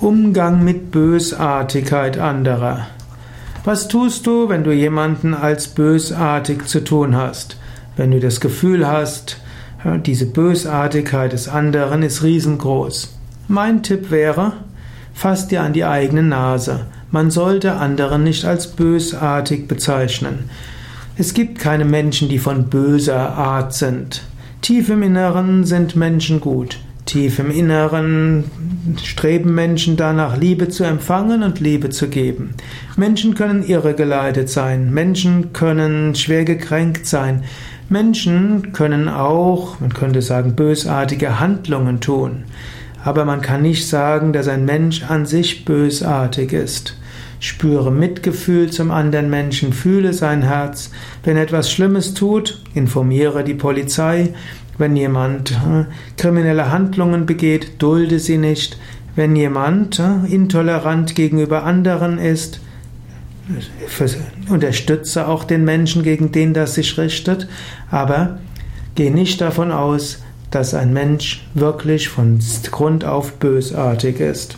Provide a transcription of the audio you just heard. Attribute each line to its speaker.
Speaker 1: Umgang mit Bösartigkeit anderer. Was tust du, wenn du jemanden als bösartig zu tun hast? Wenn du das Gefühl hast, diese Bösartigkeit des anderen ist riesengroß. Mein Tipp wäre, fass dir an die eigene Nase. Man sollte anderen nicht als bösartig bezeichnen. Es gibt keine Menschen, die von böser Art sind. Tief im Inneren sind Menschen gut. Tief im Inneren streben Menschen danach, Liebe zu empfangen und Liebe zu geben. Menschen können irregeleitet sein, Menschen können schwer gekränkt sein, Menschen können auch, man könnte sagen, bösartige Handlungen tun. Aber man kann nicht sagen, dass ein Mensch an sich bösartig ist. Spüre Mitgefühl zum anderen Menschen, fühle sein Herz. Wenn etwas Schlimmes tut, informiere die Polizei, wenn jemand äh, kriminelle Handlungen begeht, dulde sie nicht. Wenn jemand äh, intolerant gegenüber anderen ist, unterstütze auch den Menschen, gegen den das sich richtet, aber geh nicht davon aus, dass ein Mensch wirklich von Grund auf bösartig ist.